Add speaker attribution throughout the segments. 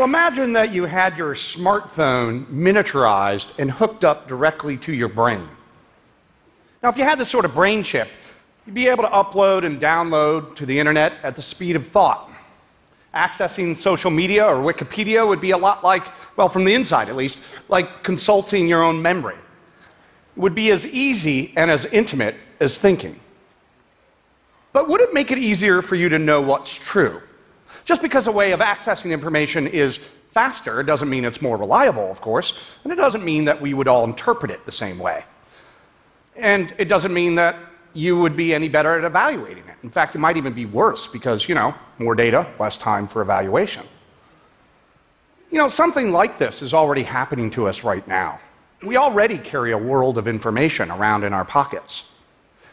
Speaker 1: Well, imagine that you had your smartphone miniaturized and hooked up directly to your brain. Now, if you had this sort of brain chip, you'd be able to upload and download to the internet at the speed of thought. Accessing social media or Wikipedia would be a lot like, well, from the inside at least, like consulting your own memory. It would be as easy and as intimate as thinking. But would it make it easier for you to know what's true? Just because a way of accessing information is faster doesn't mean it's more reliable, of course, and it doesn't mean that we would all interpret it the same way. And it doesn't mean that you would be any better at evaluating it. In fact, it might even be worse because, you know, more data, less time for evaluation. You know, something like this is already happening to us right now. We already carry a world of information around in our pockets.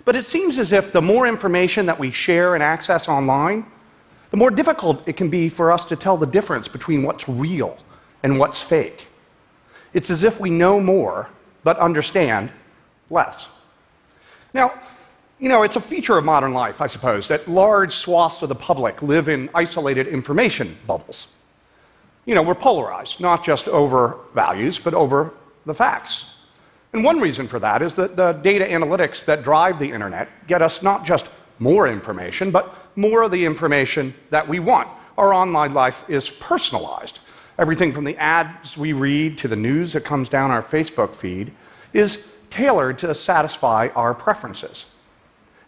Speaker 1: But it seems as if the more information that we share and access online, the more difficult it can be for us to tell the difference between what's real and what's fake. It's as if we know more, but understand less. Now, you know, it's a feature of modern life, I suppose, that large swaths of the public live in isolated information bubbles. You know, we're polarized, not just over values, but over the facts. And one reason for that is that the data analytics that drive the internet get us not just more information, but more of the information that we want. Our online life is personalized. Everything from the ads we read to the news that comes down our Facebook feed is tailored to satisfy our preferences.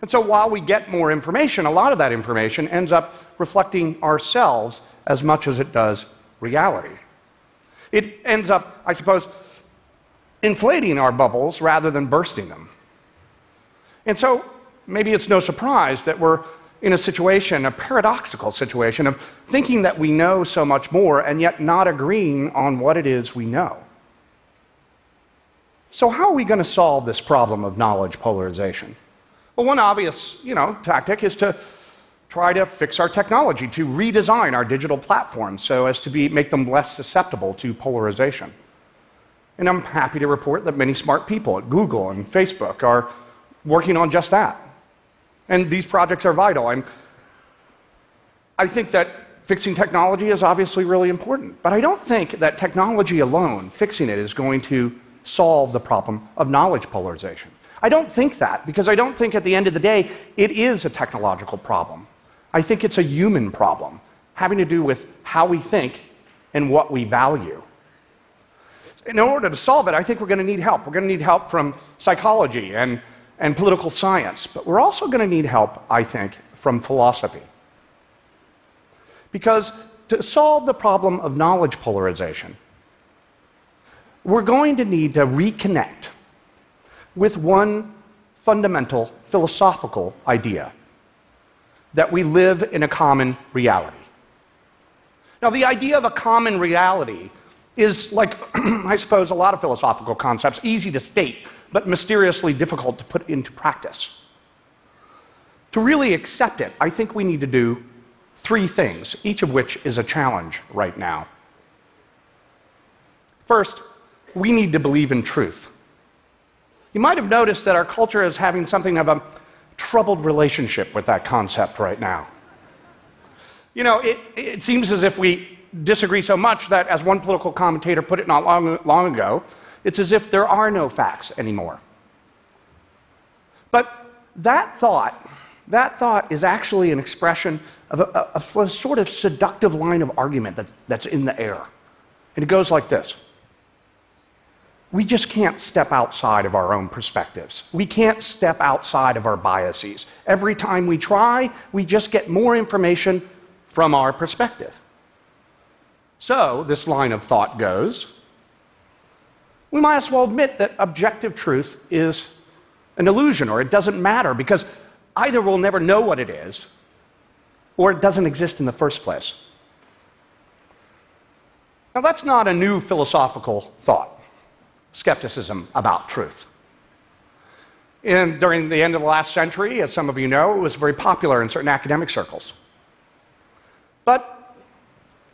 Speaker 1: And so while we get more information, a lot of that information ends up reflecting ourselves as much as it does reality. It ends up, I suppose, inflating our bubbles rather than bursting them. And so maybe it's no surprise that we're in a situation, a paradoxical situation, of thinking that we know so much more and yet not agreeing on what it is we know. So, how are we going to solve this problem of knowledge polarization? Well, one obvious, you know, tactic is to try to fix our technology, to redesign our digital platforms so as to be, make them less susceptible to polarization. And I'm happy to report that many smart people at Google and Facebook are working on just that. And these projects are vital. I'm, I think that fixing technology is obviously really important, but I don't think that technology alone, fixing it, is going to solve the problem of knowledge polarization. I don't think that because I don't think at the end of the day it is a technological problem. I think it's a human problem having to do with how we think and what we value. In order to solve it, I think we're going to need help. We're going to need help from psychology and and political science, but we're also going to need help, I think, from philosophy. Because to solve the problem of knowledge polarization, we're going to need to reconnect with one fundamental philosophical idea that we live in a common reality. Now, the idea of a common reality is like, I suppose, a lot of philosophical concepts, easy to state, but mysteriously difficult to put into practice. To really accept it, I think we need to do three things, each of which is a challenge right now. First, we need to believe in truth. You might have noticed that our culture is having something of a troubled relationship with that concept right now. You know, it, it seems as if we disagree so much that, as one political commentator put it not long, long ago, it's as if there are no facts anymore. But that thought, that thought is actually an expression of a, of a sort of seductive line of argument that's, that's in the air. And it goes like this We just can't step outside of our own perspectives. We can't step outside of our biases. Every time we try, we just get more information from our perspective. So, this line of thought goes we might as well admit that objective truth is an illusion or it doesn't matter because either we'll never know what it is or it doesn't exist in the first place. Now, that's not a new philosophical thought, skepticism about truth. And during the end of the last century, as some of you know, it was very popular in certain academic circles. But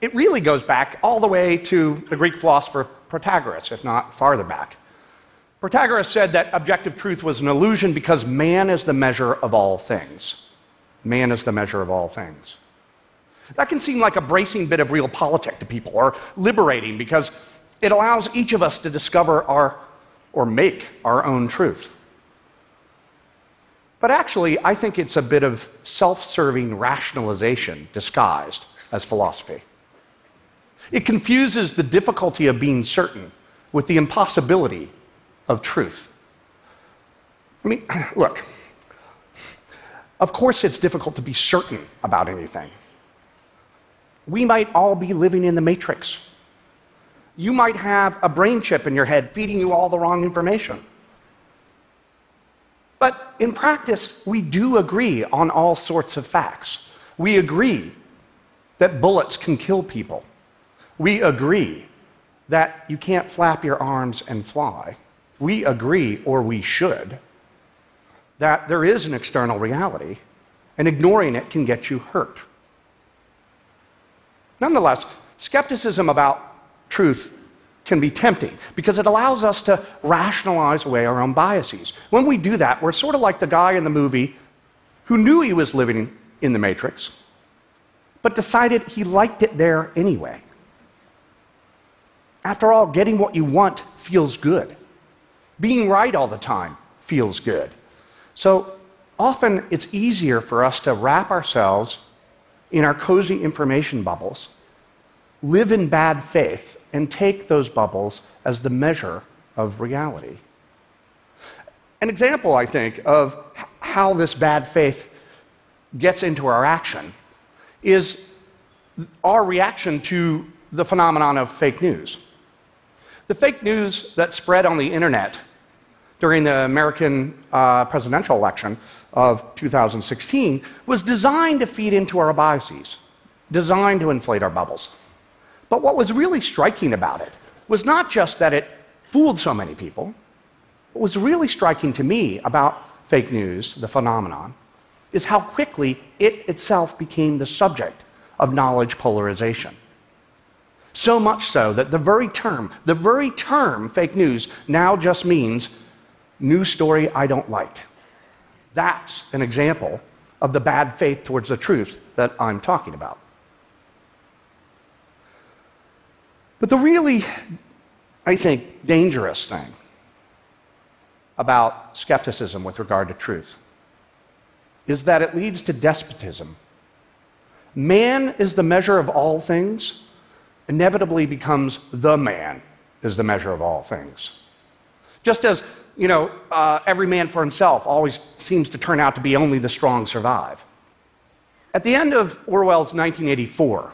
Speaker 1: it really goes back all the way to the Greek philosopher Protagoras, if not farther back. Protagoras said that objective truth was an illusion because man is the measure of all things. Man is the measure of all things. That can seem like a bracing bit of realpolitik to people, or liberating, because it allows each of us to discover our, or make our own truth. But actually, I think it's a bit of self serving rationalization disguised as philosophy. It confuses the difficulty of being certain with the impossibility of truth. I mean, look, of course it's difficult to be certain about anything. We might all be living in the matrix. You might have a brain chip in your head feeding you all the wrong information. But in practice, we do agree on all sorts of facts. We agree that bullets can kill people. We agree that you can't flap your arms and fly. We agree, or we should, that there is an external reality, and ignoring it can get you hurt. Nonetheless, skepticism about truth can be tempting because it allows us to rationalize away our own biases. When we do that, we're sort of like the guy in the movie who knew he was living in the Matrix, but decided he liked it there anyway. After all, getting what you want feels good. Being right all the time feels good. So often it's easier for us to wrap ourselves in our cozy information bubbles, live in bad faith, and take those bubbles as the measure of reality. An example, I think, of how this bad faith gets into our action is our reaction to the phenomenon of fake news. The fake news that spread on the internet during the American uh, presidential election of 2016 was designed to feed into our biases, designed to inflate our bubbles. But what was really striking about it was not just that it fooled so many people, what was really striking to me about fake news, the phenomenon, is how quickly it itself became the subject of knowledge polarization. So much so that the very term, the very term fake news now just means news story I don't like. That's an example of the bad faith towards the truth that I'm talking about. But the really, I think, dangerous thing about skepticism with regard to truth is that it leads to despotism. Man is the measure of all things, inevitably becomes the man is the measure of all things. Just as, you know, uh, every man for himself always seems to turn out to be only the strong survive. At the end of Orwell's 1984,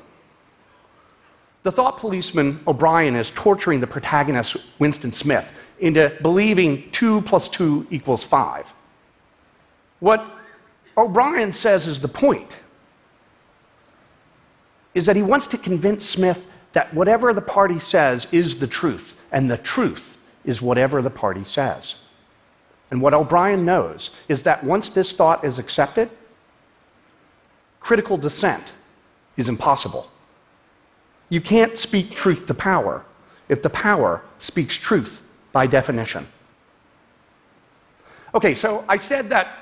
Speaker 1: the thought policeman O'Brien is torturing the protagonist, Winston Smith, into believing 2 plus 2 equals 5. What O'Brien says is the point is that he wants to convince Smith that whatever the party says is the truth, and the truth is whatever the party says. And what O'Brien knows is that once this thought is accepted, critical dissent is impossible. You can't speak truth to power if the power speaks truth by definition. Okay, so I said that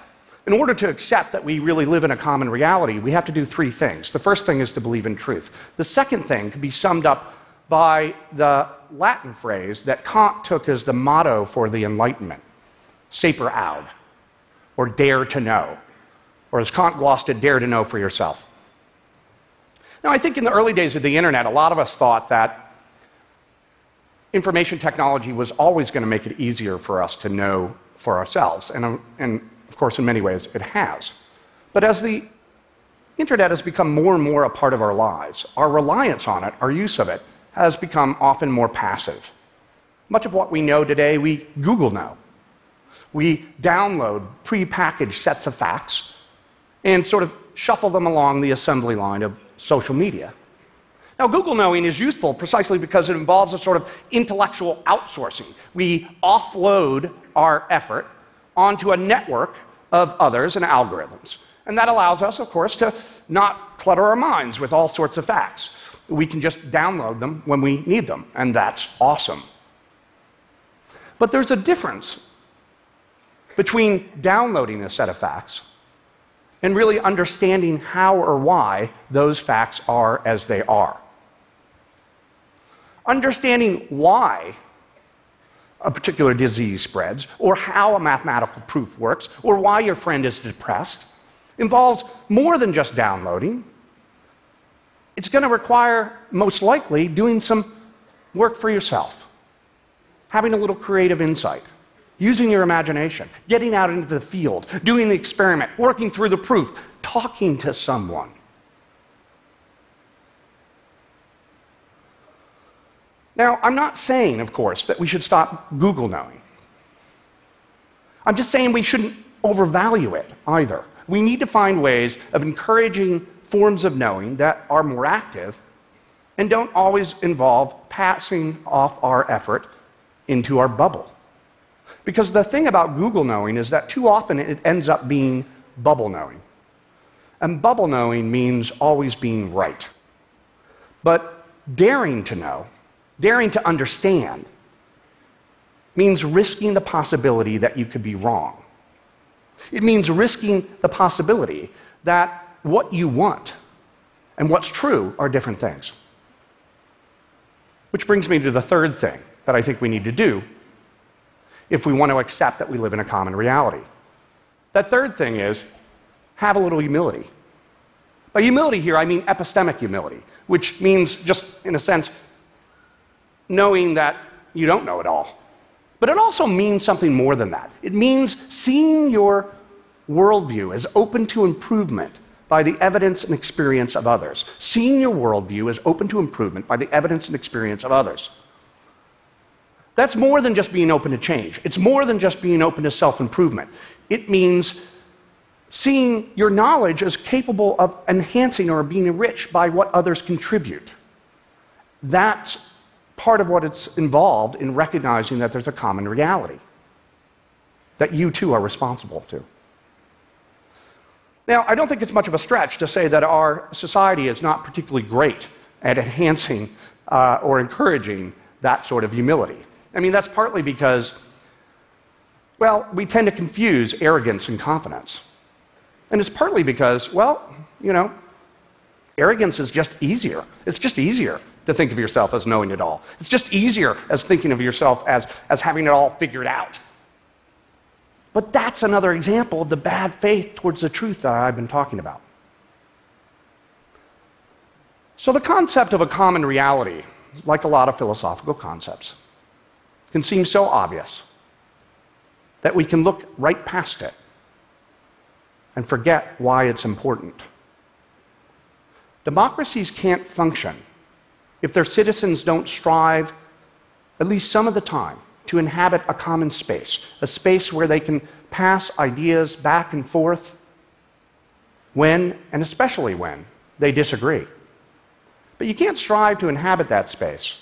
Speaker 1: in order to accept that we really live in a common reality, we have to do three things. The first thing is to believe in truth. The second thing can be summed up by the Latin phrase that Kant took as the motto for the Enlightenment sapere aude, or dare to know. Or as Kant glossed it, dare to know for yourself. Now, I think in the early days of the internet, a lot of us thought that information technology was always going to make it easier for us to know for ourselves. And, and of course, in many ways, it has. But as the internet has become more and more a part of our lives, our reliance on it, our use of it, has become often more passive. Much of what we know today, we Google know. We download prepackaged sets of facts and sort of shuffle them along the assembly line of social media. Now, Google knowing is useful precisely because it involves a sort of intellectual outsourcing. We offload our effort onto a network of others and algorithms. And that allows us, of course, to not clutter our minds with all sorts of facts. We can just download them when we need them, and that's awesome. But there's a difference between downloading a set of facts and really understanding how or why those facts are as they are. Understanding why a particular disease spreads, or how a mathematical proof works, or why your friend is depressed involves more than just downloading. It's going to require, most likely, doing some work for yourself, having a little creative insight, using your imagination, getting out into the field, doing the experiment, working through the proof, talking to someone. Now, I'm not saying, of course, that we should stop Google knowing. I'm just saying we shouldn't overvalue it either. We need to find ways of encouraging forms of knowing that are more active and don't always involve passing off our effort into our bubble. Because the thing about Google knowing is that too often it ends up being bubble knowing. And bubble knowing means always being right. But daring to know Daring to understand means risking the possibility that you could be wrong. It means risking the possibility that what you want and what's true are different things. Which brings me to the third thing that I think we need to do if we want to accept that we live in a common reality. That third thing is have a little humility. By humility here, I mean epistemic humility, which means, just in a sense, knowing that you don't know it all. But it also means something more than that. It means seeing your worldview as open to improvement by the evidence and experience of others. Seeing your worldview as open to improvement by the evidence and experience of others. That's more than just being open to change. It's more than just being open to self improvement. It means seeing your knowledge as capable of enhancing or being enriched by what others contribute. That's part of what it's involved in recognizing that there's a common reality that you too are responsible to. Now, I don't think it's much of a stretch to say that our society is not particularly great at enhancing uh, or encouraging that sort of humility. I mean, that's partly because, well, we tend to confuse arrogance and confidence. And it's partly because, well, you know, arrogance is just easier. It's just easier to think of yourself as knowing it all. It's just easier as thinking of yourself as, as having it all figured out. But that's another example of the bad faith towards the truth that I've been talking about. So, the concept of a common reality, like a lot of philosophical concepts, can seem so obvious that we can look right past it and forget why it's important. Democracies can't function if their citizens don't strive, at least some of the time, to inhabit a common space, a space where they can pass ideas back and forth when, and especially when, they disagree. But you can't strive to inhabit that space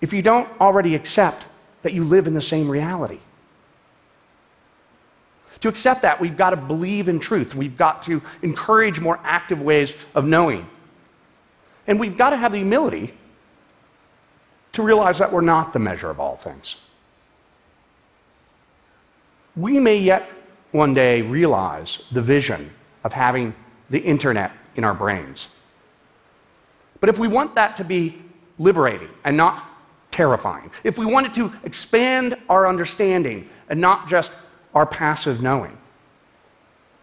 Speaker 1: if you don't already accept that you live in the same reality. To accept that, we've got to believe in truth. We've got to encourage more active ways of knowing. And we've got to have the humility to realize that we're not the measure of all things. We may yet one day realize the vision of having the internet in our brains. But if we want that to be liberating and not terrifying, if we want it to expand our understanding and not just our passive knowing,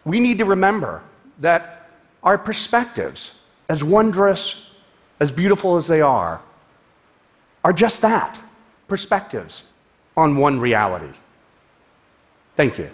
Speaker 1: we need to remember that our perspectives, as wondrous as beautiful as they are, are just that perspectives on one reality. Thank you.